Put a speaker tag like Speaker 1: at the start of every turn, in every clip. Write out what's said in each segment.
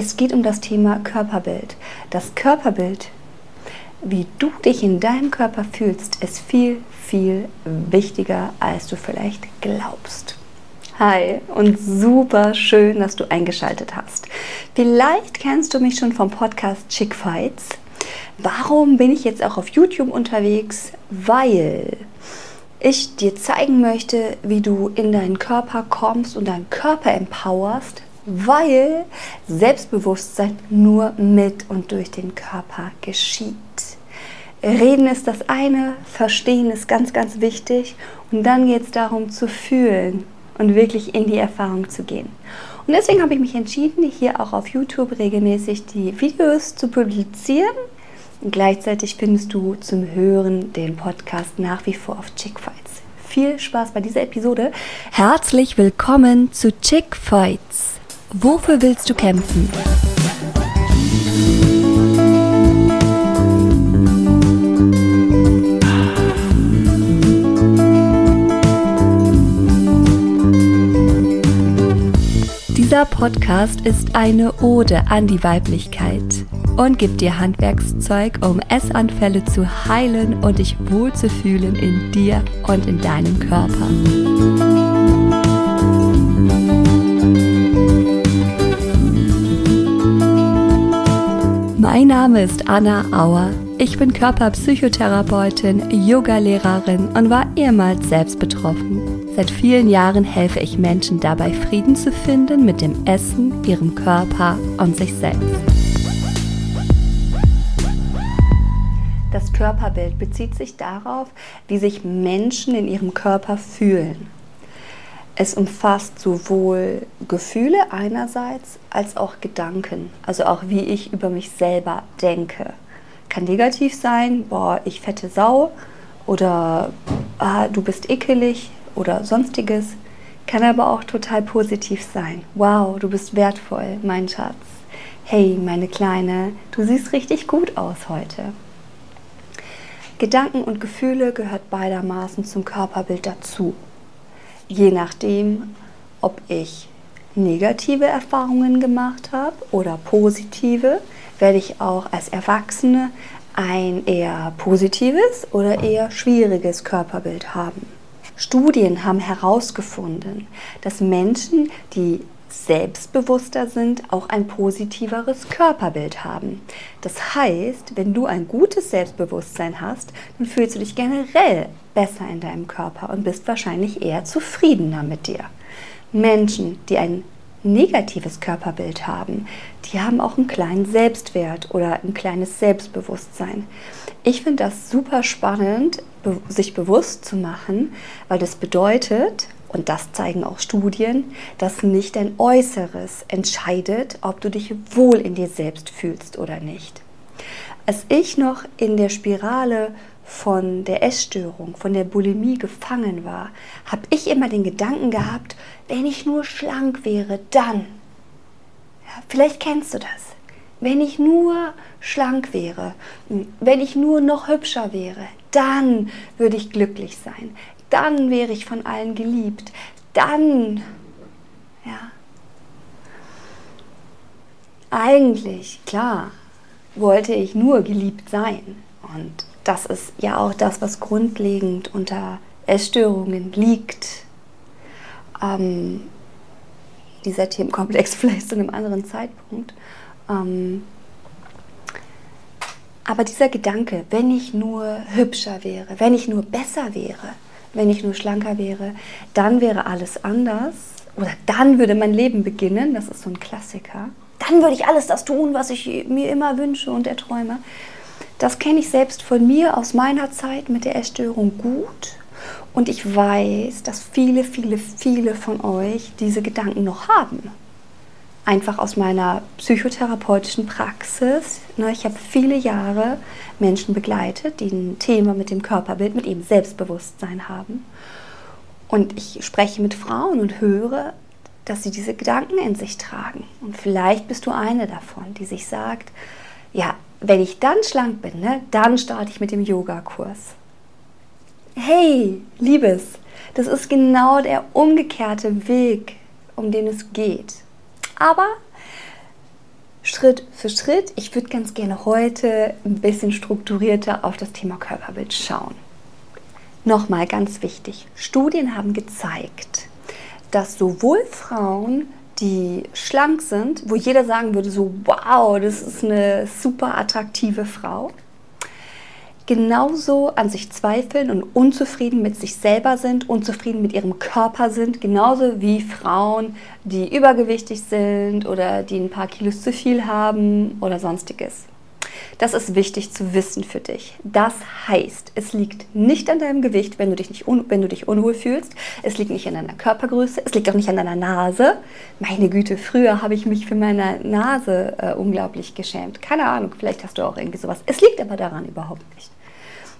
Speaker 1: Es geht um das Thema Körperbild. Das Körperbild, wie du dich in deinem Körper fühlst, ist viel, viel wichtiger, als du vielleicht glaubst. Hi und super schön, dass du eingeschaltet hast. Vielleicht kennst du mich schon vom Podcast Chick Fights. Warum bin ich jetzt auch auf YouTube unterwegs? Weil ich dir zeigen möchte, wie du in deinen Körper kommst und deinen Körper empowerst, weil Selbstbewusstsein nur mit und durch den Körper geschieht. Reden ist das eine, verstehen ist ganz, ganz wichtig und dann geht es darum zu fühlen und wirklich in die Erfahrung zu gehen. Und deswegen habe ich mich entschieden, hier auch auf YouTube regelmäßig die Videos zu publizieren. Und gleichzeitig findest du zum Hören den Podcast nach wie vor auf Chick Fights. Viel Spaß bei dieser Episode. Herzlich willkommen zu Chick Fights. Wofür willst du kämpfen? Dieser Podcast ist eine Ode an die Weiblichkeit und gibt dir Handwerkszeug, um Essanfälle zu heilen und dich wohlzufühlen in dir und in deinem Körper. Mein Name ist Anna Auer. Ich bin Körperpsychotherapeutin, Yogalehrerin und war ehemals selbst betroffen. Seit vielen Jahren helfe ich Menschen dabei, Frieden zu finden mit dem Essen, ihrem Körper und sich selbst. Das Körperbild bezieht sich darauf, wie sich Menschen in ihrem Körper fühlen. Es umfasst sowohl Gefühle einerseits als auch Gedanken, also auch wie ich über mich selber denke. Kann negativ sein, boah, ich fette Sau oder ah, du bist ekelig oder sonstiges. Kann aber auch total positiv sein. Wow, du bist wertvoll, mein Schatz. Hey, meine Kleine, du siehst richtig gut aus heute. Gedanken und Gefühle gehört beidermaßen zum Körperbild dazu je nachdem, ob ich negative Erfahrungen gemacht habe oder positive, werde ich auch als Erwachsene ein eher positives oder eher schwieriges Körperbild haben. Studien haben herausgefunden, dass Menschen, die selbstbewusster sind, auch ein positiveres Körperbild haben. Das heißt, wenn du ein gutes Selbstbewusstsein hast, dann fühlst du dich generell besser in deinem Körper und bist wahrscheinlich eher zufriedener mit dir. Menschen, die ein negatives Körperbild haben, die haben auch einen kleinen Selbstwert oder ein kleines Selbstbewusstsein. Ich finde das super spannend, sich bewusst zu machen, weil das bedeutet, und das zeigen auch Studien, dass nicht dein Äußeres entscheidet, ob du dich wohl in dir selbst fühlst oder nicht. Als ich noch in der Spirale von der Essstörung, von der Bulimie gefangen war, habe ich immer den Gedanken gehabt, wenn ich nur schlank wäre, dann. Ja, vielleicht kennst du das. Wenn ich nur schlank wäre, wenn ich nur noch hübscher wäre, dann würde ich glücklich sein dann wäre ich von allen geliebt, dann, ja. Eigentlich, klar, wollte ich nur geliebt sein. Und das ist ja auch das, was grundlegend unter Essstörungen liegt. Ähm, dieser Themenkomplex vielleicht zu einem anderen Zeitpunkt. Ähm, aber dieser Gedanke, wenn ich nur hübscher wäre, wenn ich nur besser wäre, wenn ich nur schlanker wäre, dann wäre alles anders. Oder dann würde mein Leben beginnen, das ist so ein Klassiker. Dann würde ich alles das tun, was ich mir immer wünsche und erträume. Das kenne ich selbst von mir aus meiner Zeit mit der Essstörung gut. Und ich weiß, dass viele, viele, viele von euch diese Gedanken noch haben einfach aus meiner psychotherapeutischen Praxis. Ne, ich habe viele Jahre Menschen begleitet, die ein Thema mit dem Körperbild, mit ihrem Selbstbewusstsein haben. Und ich spreche mit Frauen und höre, dass sie diese Gedanken in sich tragen. Und vielleicht bist du eine davon, die sich sagt, ja, wenn ich dann schlank bin, ne, dann starte ich mit dem Yogakurs. Hey, Liebes, das ist genau der umgekehrte Weg, um den es geht. Aber Schritt für Schritt. Ich würde ganz gerne heute ein bisschen strukturierter auf das Thema Körperbild schauen. Nochmal ganz wichtig, Studien haben gezeigt, dass sowohl Frauen, die schlank sind, wo jeder sagen würde, so wow, das ist eine super attraktive Frau, genauso an sich zweifeln und unzufrieden mit sich selber sind, unzufrieden mit ihrem Körper sind, genauso wie Frauen, die übergewichtig sind oder die ein paar Kilos zu viel haben oder sonstiges. Das ist wichtig zu wissen für dich. Das heißt, es liegt nicht an deinem Gewicht, wenn du dich, nicht wenn du dich unwohl fühlst. Es liegt nicht an deiner Körpergröße. Es liegt auch nicht an deiner Nase. Meine Güte, früher habe ich mich für meine Nase äh, unglaublich geschämt. Keine Ahnung, vielleicht hast du auch irgendwie sowas. Es liegt aber daran überhaupt nicht.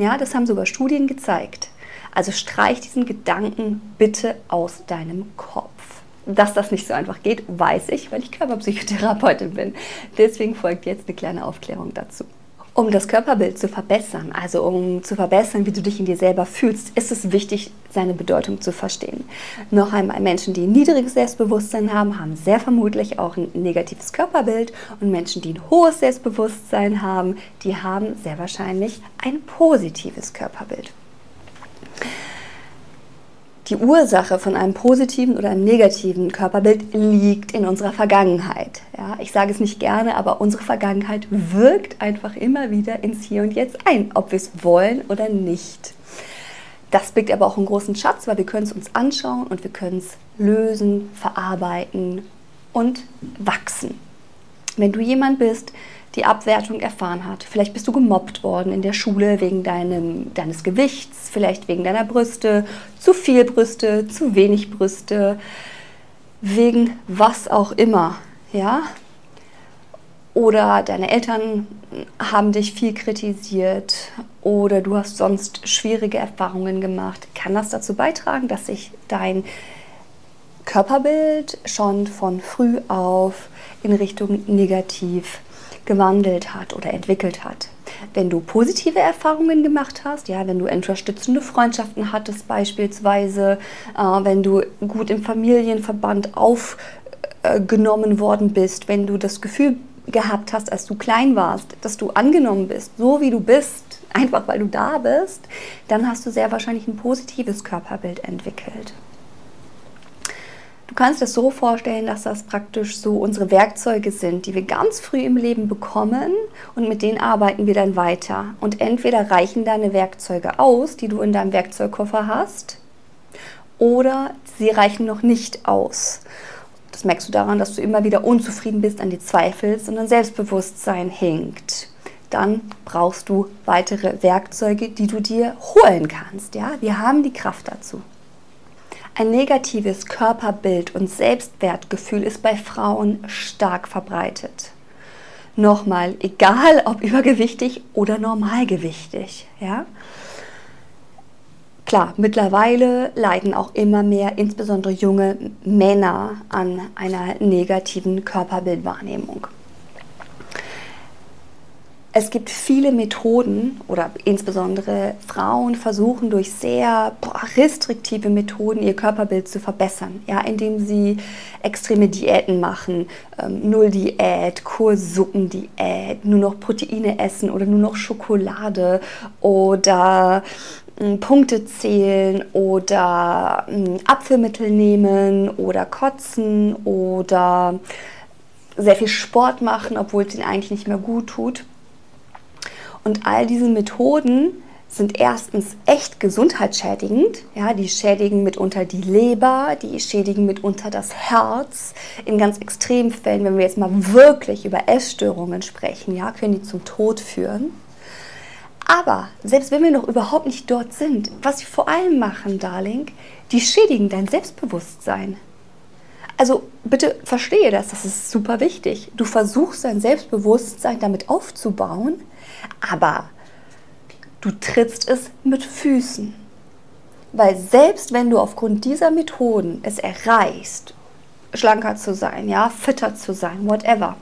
Speaker 1: Ja, das haben sogar Studien gezeigt. Also streich diesen Gedanken bitte aus deinem Kopf. Dass das nicht so einfach geht, weiß ich, weil ich Körperpsychotherapeutin bin. Deswegen folgt jetzt eine kleine Aufklärung dazu. Um das Körperbild zu verbessern, also um zu verbessern, wie du dich in dir selber fühlst, ist es wichtig, seine Bedeutung zu verstehen. Noch einmal, Menschen, die ein niedriges Selbstbewusstsein haben, haben sehr vermutlich auch ein negatives Körperbild und Menschen, die ein hohes Selbstbewusstsein haben, die haben sehr wahrscheinlich ein positives Körperbild die Ursache von einem positiven oder einem negativen Körperbild liegt in unserer Vergangenheit. Ja, ich sage es nicht gerne, aber unsere Vergangenheit wirkt einfach immer wieder ins Hier und Jetzt ein, ob wir es wollen oder nicht. Das birgt aber auch einen großen Schatz, weil wir können es uns anschauen und wir können es lösen, verarbeiten und wachsen. Wenn du jemand bist, die Abwertung erfahren hat. Vielleicht bist du gemobbt worden in der Schule wegen deinem, deines Gewichts, vielleicht wegen deiner Brüste, zu viel Brüste, zu wenig Brüste, wegen was auch immer, ja? Oder deine Eltern haben dich viel kritisiert oder du hast sonst schwierige Erfahrungen gemacht. Kann das dazu beitragen, dass sich dein Körperbild schon von früh auf in Richtung negativ gewandelt hat oder entwickelt hat. Wenn du positive Erfahrungen gemacht hast, ja, wenn du unterstützende Freundschaften hattest beispielsweise, äh, wenn du gut im Familienverband aufgenommen äh, worden bist, wenn du das Gefühl gehabt hast, als du klein warst, dass du angenommen bist, so wie du bist, einfach weil du da bist, dann hast du sehr wahrscheinlich ein positives Körperbild entwickelt. Du kannst es so vorstellen, dass das praktisch so unsere Werkzeuge sind, die wir ganz früh im Leben bekommen und mit denen arbeiten wir dann weiter. Und entweder reichen deine Werkzeuge aus, die du in deinem Werkzeugkoffer hast, oder sie reichen noch nicht aus. Das merkst du daran, dass du immer wieder unzufrieden bist, an dir zweifelst und dein Selbstbewusstsein hinkt. Dann brauchst du weitere Werkzeuge, die du dir holen kannst. Ja, wir haben die Kraft dazu. Ein negatives Körperbild und Selbstwertgefühl ist bei Frauen stark verbreitet. Nochmal, egal ob übergewichtig oder normalgewichtig. Ja? Klar, mittlerweile leiden auch immer mehr, insbesondere junge Männer, an einer negativen Körperbildwahrnehmung. Es gibt viele Methoden oder insbesondere Frauen versuchen durch sehr restriktive Methoden ihr Körperbild zu verbessern, ja, indem sie extreme Diäten machen, ähm, Null-Diät, Kursuppendiät, nur noch Proteine essen oder nur noch Schokolade oder äh, Punkte zählen oder äh, Apfelmittel nehmen oder kotzen oder sehr viel Sport machen, obwohl es ihnen eigentlich nicht mehr gut tut. Und all diese Methoden sind erstens echt gesundheitsschädigend. Ja, die schädigen mitunter die Leber, die schädigen mitunter das Herz. In ganz extremen Fällen, wenn wir jetzt mal wirklich über Essstörungen sprechen, ja, können die zum Tod führen. Aber selbst wenn wir noch überhaupt nicht dort sind, was sie vor allem machen, Darling, die schädigen dein Selbstbewusstsein. Also bitte verstehe das, das ist super wichtig. Du versuchst dein Selbstbewusstsein damit aufzubauen, aber du trittst es mit Füßen. Weil selbst wenn du aufgrund dieser Methoden es erreichst, schlanker zu sein, ja, fitter zu sein, whatever,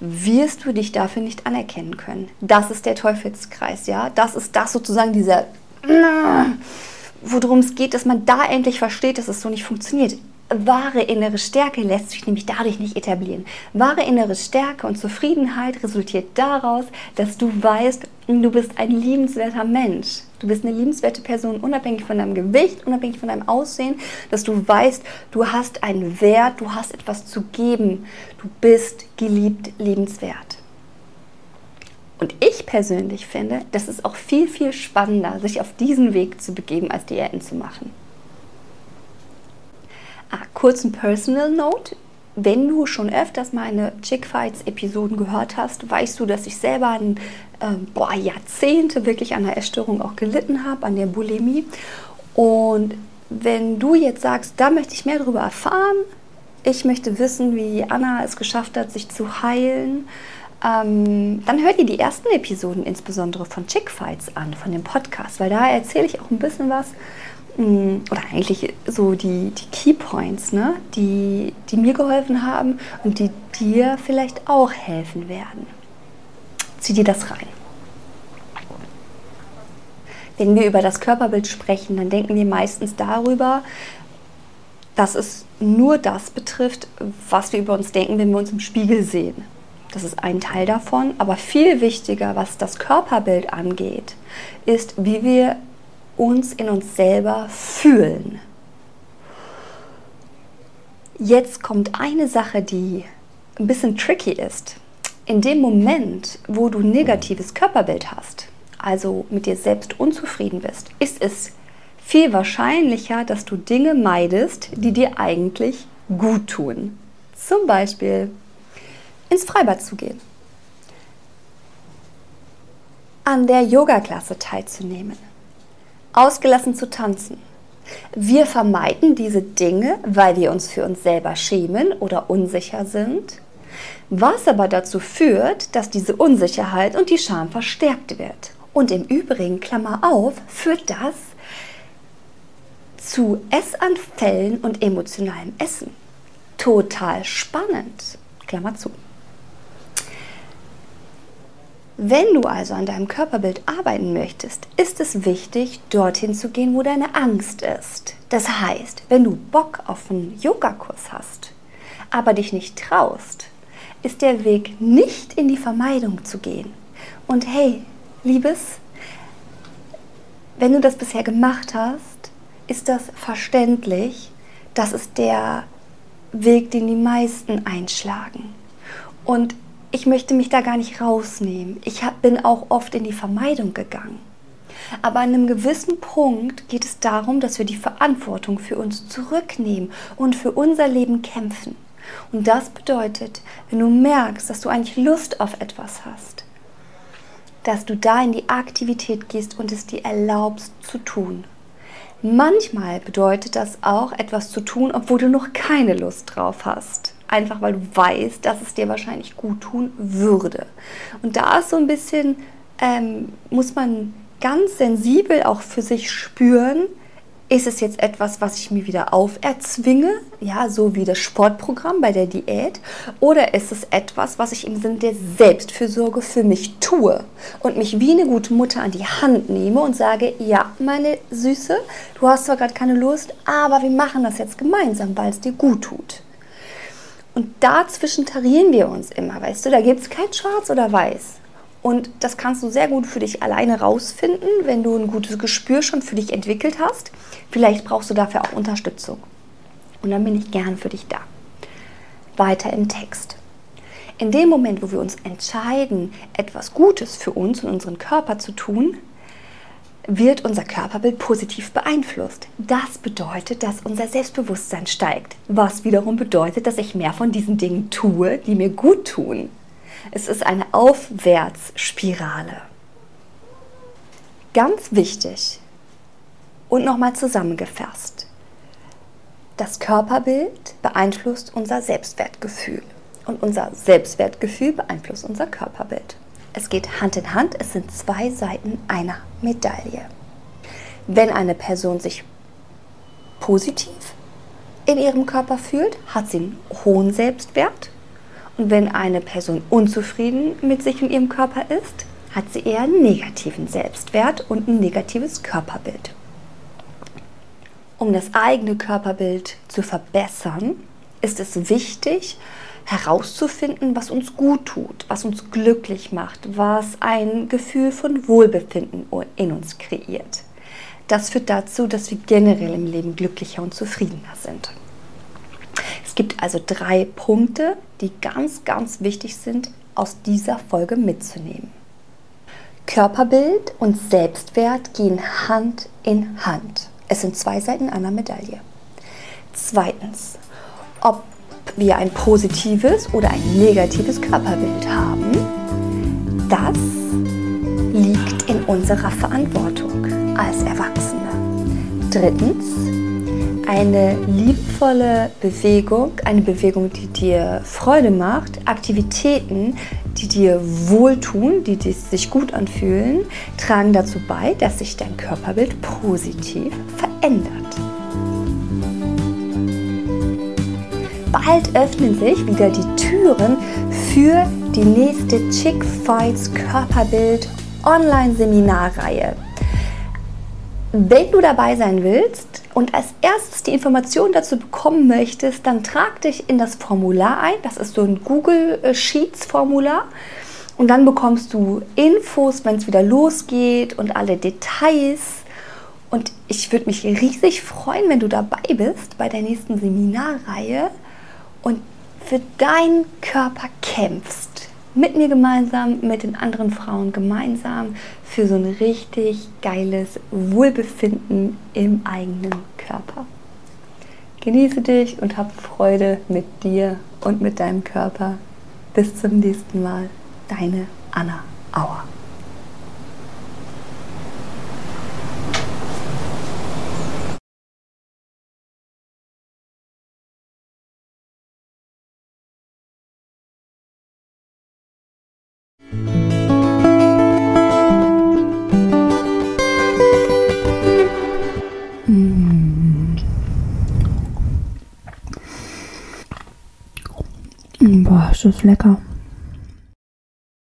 Speaker 1: wirst du dich dafür nicht anerkennen können. Das ist der Teufelskreis, ja. Das ist das sozusagen dieser, worum es geht, dass man da endlich versteht, dass es so nicht funktioniert. Wahre innere Stärke lässt sich nämlich dadurch nicht etablieren. Wahre innere Stärke und Zufriedenheit resultiert daraus, dass du weißt, du bist ein liebenswerter Mensch. Du bist eine liebenswerte Person, unabhängig von deinem Gewicht, unabhängig von deinem Aussehen, dass du weißt, du hast einen Wert, du hast etwas zu geben. Du bist geliebt, liebenswert. Und ich persönlich finde, das ist auch viel, viel spannender, sich auf diesen Weg zu begeben, als Diäten zu machen. Ah, kurzen Personal Note. Wenn du schon öfters meine Chick Fights Episoden gehört hast, weißt du, dass ich selber ein, äh, boah, Jahrzehnte wirklich an der Essstörung auch gelitten habe, an der Bulimie. Und wenn du jetzt sagst, da möchte ich mehr darüber erfahren, ich möchte wissen, wie Anna es geschafft hat, sich zu heilen, ähm, dann hört ihr die ersten Episoden insbesondere von Chick Fights an, von dem Podcast, weil da erzähle ich auch ein bisschen was oder eigentlich so die, die Key Points, ne? die, die mir geholfen haben und die dir vielleicht auch helfen werden. Zieh dir das rein. Wenn wir über das Körperbild sprechen, dann denken wir meistens darüber, dass es nur das betrifft, was wir über uns denken, wenn wir uns im Spiegel sehen. Das ist ein Teil davon. Aber viel wichtiger, was das Körperbild angeht, ist, wie wir uns in uns selber fühlen. Jetzt kommt eine Sache, die ein bisschen tricky ist. In dem Moment, wo du negatives Körperbild hast, also mit dir selbst unzufrieden bist, ist es viel wahrscheinlicher, dass du Dinge meidest, die dir eigentlich gut tun. Zum Beispiel ins Freibad zu gehen, an der Yoga-Klasse teilzunehmen, ausgelassen zu tanzen. Wir vermeiden diese Dinge, weil wir uns für uns selber schämen oder unsicher sind, was aber dazu führt, dass diese Unsicherheit und die Scham verstärkt wird. Und im Übrigen, Klammer auf, führt das zu Essanfällen und emotionalem Essen. Total spannend. Klammer zu. Wenn du also an deinem Körperbild arbeiten möchtest, ist es wichtig, dorthin zu gehen, wo deine Angst ist. Das heißt, wenn du Bock auf einen Yogakurs hast, aber dich nicht traust, ist der Weg nicht in die Vermeidung zu gehen. Und hey, Liebes, wenn du das bisher gemacht hast, ist das verständlich. Das ist der Weg, den die meisten einschlagen. Und ich möchte mich da gar nicht rausnehmen. Ich bin auch oft in die Vermeidung gegangen. Aber an einem gewissen Punkt geht es darum, dass wir die Verantwortung für uns zurücknehmen und für unser Leben kämpfen. Und das bedeutet, wenn du merkst, dass du eigentlich Lust auf etwas hast, dass du da in die Aktivität gehst und es dir erlaubst zu tun. Manchmal bedeutet das auch, etwas zu tun, obwohl du noch keine Lust drauf hast einfach weil du weißt, dass es dir wahrscheinlich gut tun würde. Und da ist so ein bisschen, ähm, muss man ganz sensibel auch für sich spüren, ist es jetzt etwas, was ich mir wieder auferzwinge, ja, so wie das Sportprogramm bei der Diät, oder ist es etwas, was ich im Sinne der Selbstfürsorge für mich tue und mich wie eine gute Mutter an die Hand nehme und sage, ja, meine Süße, du hast zwar gerade keine Lust, aber wir machen das jetzt gemeinsam, weil es dir gut tut. Und dazwischen tarieren wir uns immer, weißt du, da gibt es kein Schwarz oder Weiß. Und das kannst du sehr gut für dich alleine rausfinden, wenn du ein gutes Gespür schon für dich entwickelt hast. Vielleicht brauchst du dafür auch Unterstützung. Und dann bin ich gern für dich da. Weiter im Text. In dem Moment, wo wir uns entscheiden, etwas Gutes für uns und unseren Körper zu tun, wird unser Körperbild positiv beeinflusst. Das bedeutet, dass unser Selbstbewusstsein steigt, was wiederum bedeutet, dass ich mehr von diesen Dingen tue, die mir gut tun. Es ist eine Aufwärtsspirale. Ganz wichtig und nochmal zusammengefasst. Das Körperbild beeinflusst unser Selbstwertgefühl und unser Selbstwertgefühl beeinflusst unser Körperbild. Es geht Hand in Hand, es sind zwei Seiten einer Medaille. Wenn eine Person sich positiv in ihrem Körper fühlt, hat sie einen hohen Selbstwert. Und wenn eine Person unzufrieden mit sich und ihrem Körper ist, hat sie eher einen negativen Selbstwert und ein negatives Körperbild. um das eigene Körperbild zu verbessern, ist es wichtig, herauszufinden, was uns gut tut, was uns glücklich macht, was ein Gefühl von Wohlbefinden in uns kreiert. Das führt dazu, dass wir generell im Leben glücklicher und zufriedener sind. Es gibt also drei Punkte, die ganz, ganz wichtig sind, aus dieser Folge mitzunehmen. Körperbild und Selbstwert gehen Hand in Hand. Es sind zwei Seiten einer Medaille. Zweitens, ob wir ein positives oder ein negatives Körperbild haben, das liegt in unserer Verantwortung als Erwachsene. Drittens, eine liebvolle Bewegung, eine Bewegung, die dir Freude macht, Aktivitäten, die dir wohltun, die sich gut anfühlen, tragen dazu bei, dass sich dein Körperbild positiv verändert. Bald öffnen sich wieder die Türen für die nächste Chick Fights Körperbild Online-Seminarreihe. Wenn du dabei sein willst und als erstes die Informationen dazu bekommen möchtest, dann trag dich in das Formular ein. Das ist so ein Google Sheets Formular. Und dann bekommst du Infos, wenn es wieder losgeht und alle Details. Und ich würde mich riesig freuen, wenn du dabei bist bei der nächsten Seminarreihe und für deinen Körper kämpfst mit mir gemeinsam, mit den anderen Frauen gemeinsam für so ein richtig geiles Wohlbefinden im eigenen Körper. Genieße dich und hab Freude mit dir und mit deinem Körper. Bis zum nächsten Mal, deine Anna Auer.
Speaker 2: Das lecker.